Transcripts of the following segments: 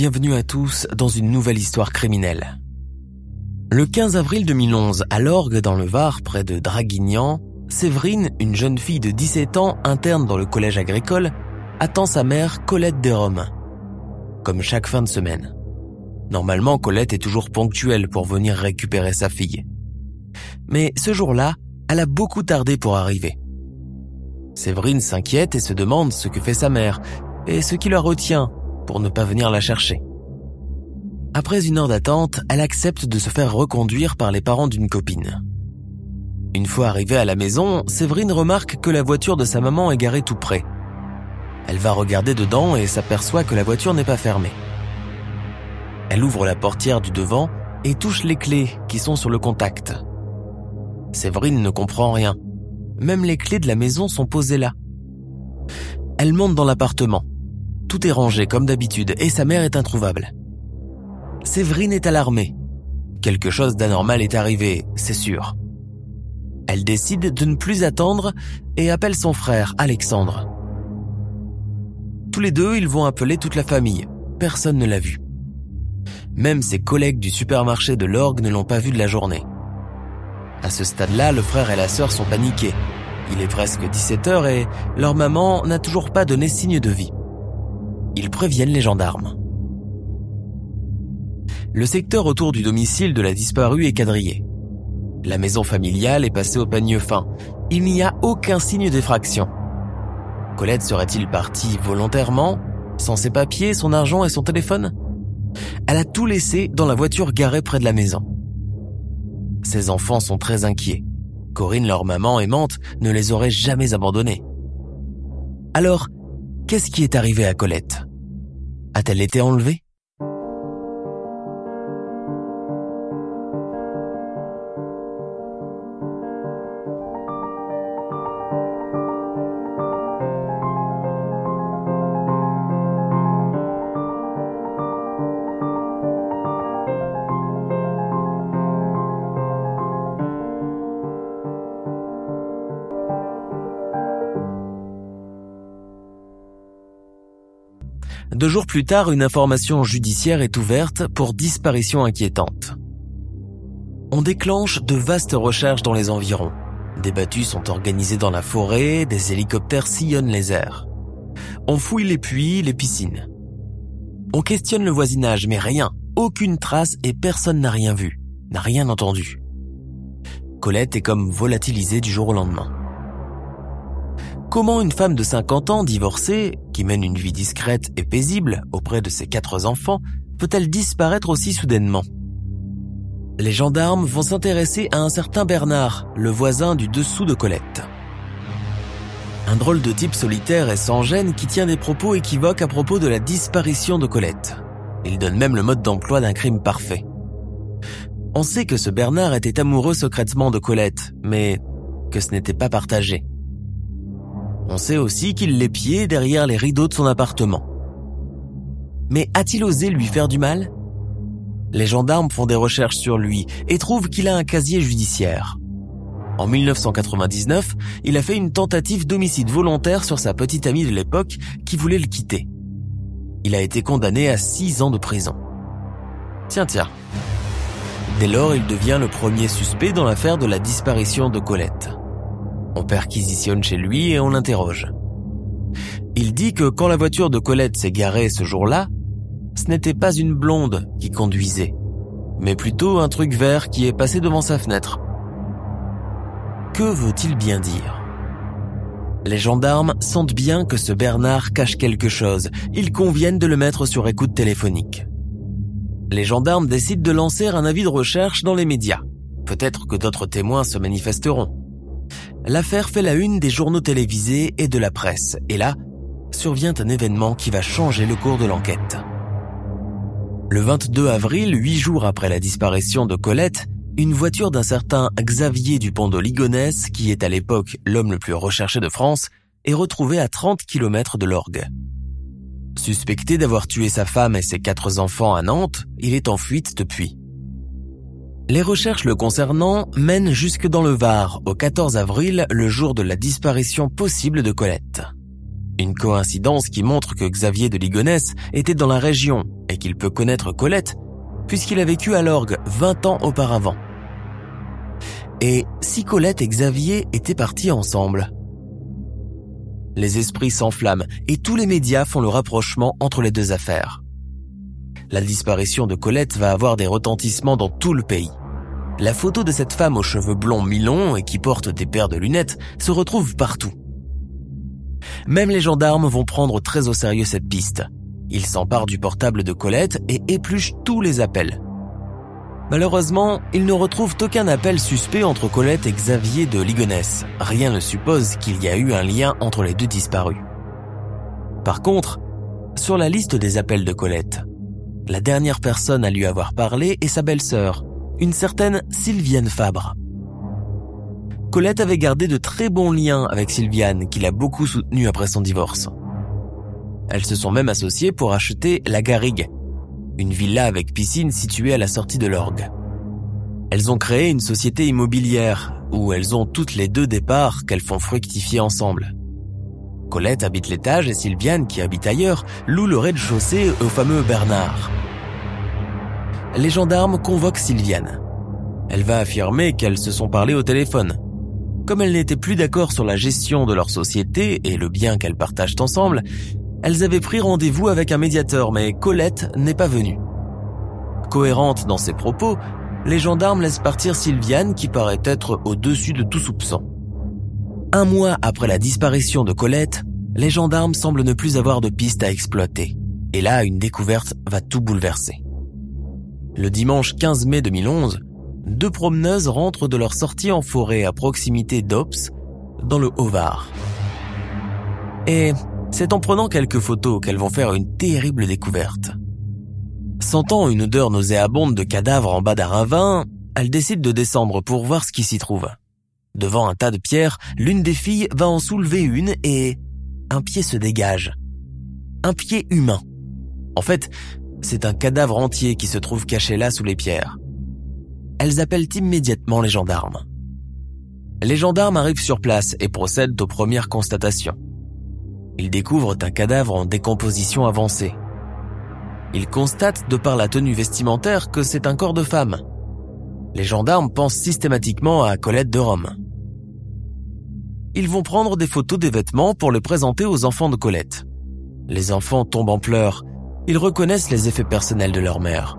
Bienvenue à tous dans une nouvelle histoire criminelle. Le 15 avril 2011, à l'Orgue dans le Var, près de Draguignan, Séverine, une jeune fille de 17 ans interne dans le collège agricole, attend sa mère Colette Desromes. Comme chaque fin de semaine. Normalement, Colette est toujours ponctuelle pour venir récupérer sa fille. Mais ce jour-là, elle a beaucoup tardé pour arriver. Séverine s'inquiète et se demande ce que fait sa mère et ce qui la retient pour ne pas venir la chercher. Après une heure d'attente, elle accepte de se faire reconduire par les parents d'une copine. Une fois arrivée à la maison, Séverine remarque que la voiture de sa maman est garée tout près. Elle va regarder dedans et s'aperçoit que la voiture n'est pas fermée. Elle ouvre la portière du devant et touche les clés qui sont sur le contact. Séverine ne comprend rien. Même les clés de la maison sont posées là. Elle monte dans l'appartement. Tout est rangé comme d'habitude et sa mère est introuvable. Séverine est alarmée. Quelque chose d'anormal est arrivé, c'est sûr. Elle décide de ne plus attendre et appelle son frère, Alexandre. Tous les deux, ils vont appeler toute la famille. Personne ne l'a vu. Même ses collègues du supermarché de l'orgue ne l'ont pas vu de la journée. À ce stade-là, le frère et la sœur sont paniqués. Il est presque 17 heures et leur maman n'a toujours pas donné signe de vie. Ils préviennent les gendarmes. Le secteur autour du domicile de la disparue est quadrillé. La maison familiale est passée au peigne fin. Il n'y a aucun signe d'effraction. Colette serait-il partie volontairement, sans ses papiers, son argent et son téléphone? Elle a tout laissé dans la voiture garée près de la maison. Ses enfants sont très inquiets. Corinne, leur maman aimante, ne les aurait jamais abandonnés. Alors, qu'est-ce qui est arrivé à Colette? A-t-elle été enlevée? Deux jours plus tard, une information judiciaire est ouverte pour disparition inquiétante. On déclenche de vastes recherches dans les environs. Des battues sont organisées dans la forêt, des hélicoptères sillonnent les airs. On fouille les puits, les piscines. On questionne le voisinage, mais rien, aucune trace et personne n'a rien vu, n'a rien entendu. Colette est comme volatilisée du jour au lendemain. Comment une femme de 50 ans divorcée, qui mène une vie discrète et paisible auprès de ses quatre enfants, peut-elle disparaître aussi soudainement? Les gendarmes vont s'intéresser à un certain Bernard, le voisin du dessous de Colette. Un drôle de type solitaire et sans gêne qui tient des propos équivoques à propos de la disparition de Colette. Il donne même le mode d'emploi d'un crime parfait. On sait que ce Bernard était amoureux secrètement de Colette, mais que ce n'était pas partagé. On sait aussi qu'il l'épiait derrière les rideaux de son appartement. Mais a-t-il osé lui faire du mal? Les gendarmes font des recherches sur lui et trouvent qu'il a un casier judiciaire. En 1999, il a fait une tentative d'homicide volontaire sur sa petite amie de l'époque qui voulait le quitter. Il a été condamné à six ans de prison. Tiens, tiens. Dès lors, il devient le premier suspect dans l'affaire de la disparition de Colette. On perquisitionne chez lui et on l'interroge. Il dit que quand la voiture de Colette s'est garée ce jour-là, ce n'était pas une blonde qui conduisait, mais plutôt un truc vert qui est passé devant sa fenêtre. Que veut-il bien dire? Les gendarmes sentent bien que ce Bernard cache quelque chose. Ils conviennent de le mettre sur écoute téléphonique. Les gendarmes décident de lancer un avis de recherche dans les médias. Peut-être que d'autres témoins se manifesteront. L'affaire fait la une des journaux télévisés et de la presse, et là, survient un événement qui va changer le cours de l'enquête. Le 22 avril, huit jours après la disparition de Colette, une voiture d'un certain Xavier Dupont de Ligonnès, qui est à l'époque l'homme le plus recherché de France, est retrouvée à 30 km de l'orgue. Suspecté d'avoir tué sa femme et ses quatre enfants à Nantes, il est en fuite depuis. Les recherches le concernant mènent jusque dans le Var au 14 avril, le jour de la disparition possible de Colette. Une coïncidence qui montre que Xavier de Ligonnès était dans la région et qu'il peut connaître Colette puisqu'il a vécu à l'orgue 20 ans auparavant. Et si Colette et Xavier étaient partis ensemble? Les esprits s'enflamment et tous les médias font le rapprochement entre les deux affaires. La disparition de Colette va avoir des retentissements dans tout le pays. La photo de cette femme aux cheveux blonds mi-longs et qui porte des paires de lunettes se retrouve partout. Même les gendarmes vont prendre très au sérieux cette piste. Ils s'emparent du portable de Colette et épluchent tous les appels. Malheureusement, ils ne retrouvent aucun appel suspect entre Colette et Xavier de Ligonnès. Rien ne suppose qu'il y a eu un lien entre les deux disparus. Par contre, sur la liste des appels de Colette, la dernière personne à lui avoir parlé est sa belle-sœur, une certaine Sylviane Fabre. Colette avait gardé de très bons liens avec Sylviane, qui l'a beaucoup soutenue après son divorce. Elles se sont même associées pour acheter la Garrigue, une villa avec piscine située à la sortie de l'orgue. Elles ont créé une société immobilière où elles ont toutes les deux des parts qu'elles font fructifier ensemble. Colette habite l'étage et Sylviane, qui habite ailleurs, loue le rez-de-chaussée au fameux Bernard. Les gendarmes convoquent Sylviane. Elle va affirmer qu'elles se sont parlé au téléphone. Comme elles n'étaient plus d'accord sur la gestion de leur société et le bien qu'elles partagent ensemble, elles avaient pris rendez-vous avec un médiateur, mais Colette n'est pas venue. Cohérente dans ses propos, les gendarmes laissent partir Sylviane qui paraît être au-dessus de tout soupçon. Un mois après la disparition de Colette, les gendarmes semblent ne plus avoir de piste à exploiter. Et là, une découverte va tout bouleverser. Le dimanche 15 mai 2011, deux promeneuses rentrent de leur sortie en forêt à proximité d'Ops, dans le Haut-Var. Et c'est en prenant quelques photos qu'elles vont faire une terrible découverte. Sentant une odeur nauséabonde de cadavres en bas d'un ravin, elles décident de descendre pour voir ce qui s'y trouve. Devant un tas de pierres, l'une des filles va en soulever une et un pied se dégage. Un pied humain. En fait, c'est un cadavre entier qui se trouve caché là sous les pierres. Elles appellent immédiatement les gendarmes. Les gendarmes arrivent sur place et procèdent aux premières constatations. Ils découvrent un cadavre en décomposition avancée. Ils constatent de par la tenue vestimentaire que c'est un corps de femme. Les gendarmes pensent systématiquement à Colette de Rome. Ils vont prendre des photos des vêtements pour les présenter aux enfants de Colette. Les enfants tombent en pleurs. Ils reconnaissent les effets personnels de leur mère.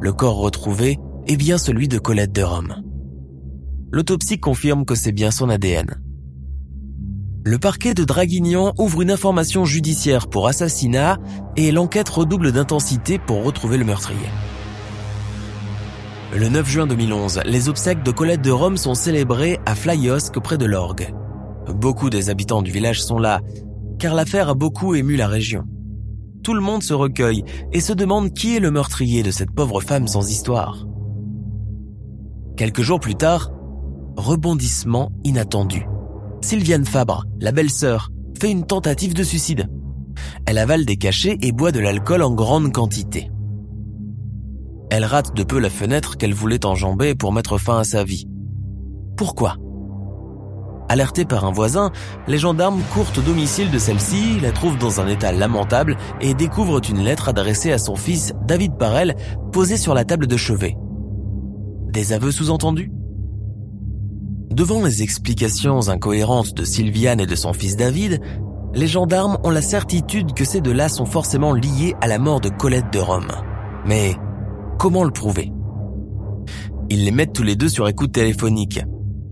Le corps retrouvé est bien celui de Colette de Rome. L'autopsie confirme que c'est bien son ADN le parquet de Draguignan ouvre une information judiciaire pour assassinat et l'enquête redouble d'intensité pour retrouver le meurtrier. Le 9 juin 2011, les obsèques de Colette de Rome sont célébrées à Flyosque près de l'Orgue. Beaucoup des habitants du village sont là, car l'affaire a beaucoup ému la région. Tout le monde se recueille et se demande qui est le meurtrier de cette pauvre femme sans histoire. Quelques jours plus tard, rebondissement inattendu. Sylviane Fabre, la belle-sœur, fait une tentative de suicide. Elle avale des cachets et boit de l'alcool en grande quantité. Elle rate de peu la fenêtre qu'elle voulait enjamber pour mettre fin à sa vie. Pourquoi? Alertés par un voisin, les gendarmes courent au domicile de celle-ci, la trouvent dans un état lamentable et découvrent une lettre adressée à son fils David Parel posée sur la table de chevet. Des aveux sous-entendus? Devant les explications incohérentes de Sylviane et de son fils David, les gendarmes ont la certitude que ces deux-là sont forcément liés à la mort de Colette de Rome. Mais comment le prouver Ils les mettent tous les deux sur écoute téléphonique.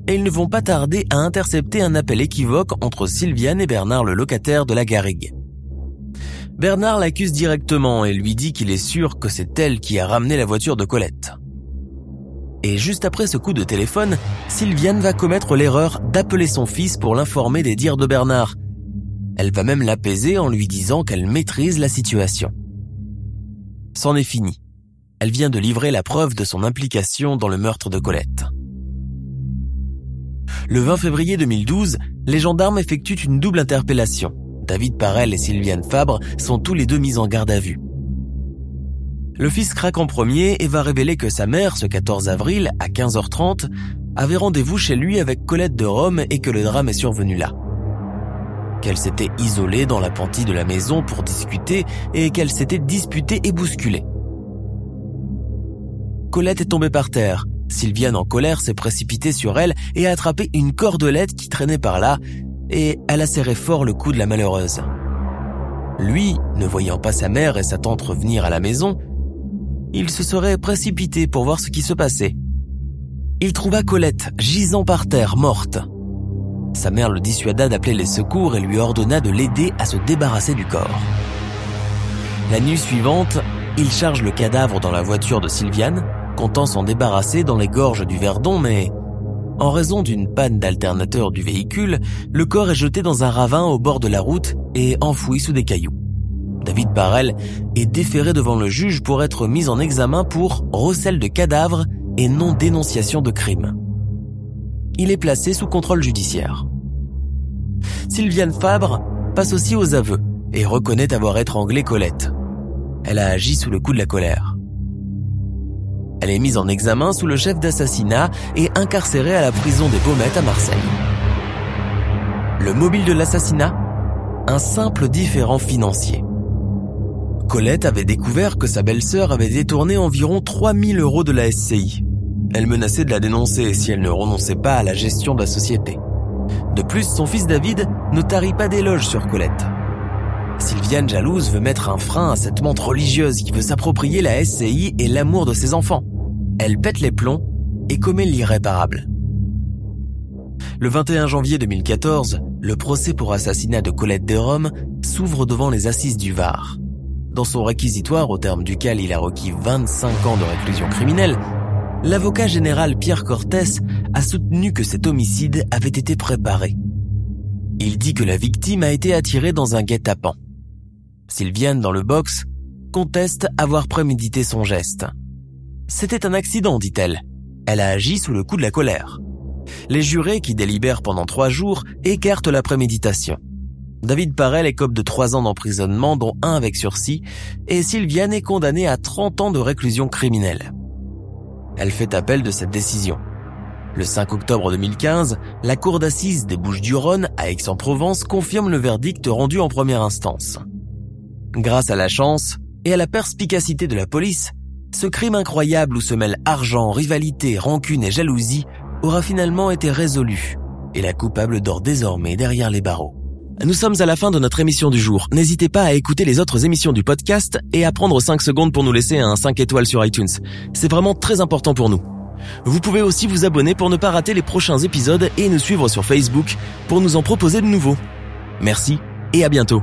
Et ils ne vont pas tarder à intercepter un appel équivoque entre Sylviane et Bernard le locataire de la Garrigue. Bernard l'accuse directement et lui dit qu'il est sûr que c'est elle qui a ramené la voiture de Colette. Et juste après ce coup de téléphone, Sylviane va commettre l'erreur d'appeler son fils pour l'informer des dires de Bernard. Elle va même l'apaiser en lui disant qu'elle maîtrise la situation. C'en est fini. Elle vient de livrer la preuve de son implication dans le meurtre de Colette. Le 20 février 2012, les gendarmes effectuent une double interpellation. David Parel et Sylviane Fabre sont tous les deux mis en garde à vue. Le fils craque en premier et va révéler que sa mère, ce 14 avril, à 15h30, avait rendez-vous chez lui avec Colette de Rome et que le drame est survenu là. Qu'elle s'était isolée dans l'appentis de la maison pour discuter et qu'elle s'était disputée et bousculée. Colette est tombée par terre. Sylviane en colère s'est précipitée sur elle et a attrapé une cordelette qui traînait par là et elle a serré fort le cou de la malheureuse. Lui, ne voyant pas sa mère et sa tante revenir à la maison, il se serait précipité pour voir ce qui se passait. Il trouva Colette gisant par terre, morte. Sa mère le dissuada d'appeler les secours et lui ordonna de l'aider à se débarrasser du corps. La nuit suivante, il charge le cadavre dans la voiture de Sylviane, comptant s'en débarrasser dans les gorges du Verdon, mais en raison d'une panne d'alternateur du véhicule, le corps est jeté dans un ravin au bord de la route et enfoui sous des cailloux. David Barrel est déféré devant le juge pour être mis en examen pour recel de cadavre et non dénonciation de crime. Il est placé sous contrôle judiciaire. Sylviane Fabre passe aussi aux aveux et reconnaît avoir étranglé Colette. Elle a agi sous le coup de la colère. Elle est mise en examen sous le chef d'assassinat et incarcérée à la prison des Baumettes à Marseille. Le mobile de l'assassinat? Un simple différent financier. Colette avait découvert que sa belle-sœur avait détourné environ 3000 euros de la SCI. Elle menaçait de la dénoncer si elle ne renonçait pas à la gestion de la société. De plus, son fils David ne tarit pas d'éloges sur Colette. Sylviane jalouse veut mettre un frein à cette menthe religieuse qui veut s'approprier la SCI et l'amour de ses enfants. Elle pète les plombs et commet l'irréparable. Le 21 janvier 2014, le procès pour assassinat de Colette Rome s'ouvre devant les assises du Var. Dans son réquisitoire, au terme duquel il a requis 25 ans de réclusion criminelle, l'avocat général Pierre Cortés a soutenu que cet homicide avait été préparé. Il dit que la victime a été attirée dans un guet-apens. Sylviane, dans le box, conteste avoir prémédité son geste. C'était un accident, dit-elle. Elle a agi sous le coup de la colère. Les jurés, qui délibèrent pendant trois jours, écartent la préméditation. David Parel écope de 3 ans d'emprisonnement, dont un avec sursis, et Sylviane est condamnée à 30 ans de réclusion criminelle. Elle fait appel de cette décision. Le 5 octobre 2015, la cour d'assises des Bouches-du-Rhône à Aix-en-Provence confirme le verdict rendu en première instance. Grâce à la chance et à la perspicacité de la police, ce crime incroyable où se mêlent argent, rivalité, rancune et jalousie aura finalement été résolu, et la coupable dort désormais derrière les barreaux. Nous sommes à la fin de notre émission du jour. N'hésitez pas à écouter les autres émissions du podcast et à prendre 5 secondes pour nous laisser un 5 étoiles sur iTunes. C'est vraiment très important pour nous. Vous pouvez aussi vous abonner pour ne pas rater les prochains épisodes et nous suivre sur Facebook pour nous en proposer de nouveaux. Merci et à bientôt.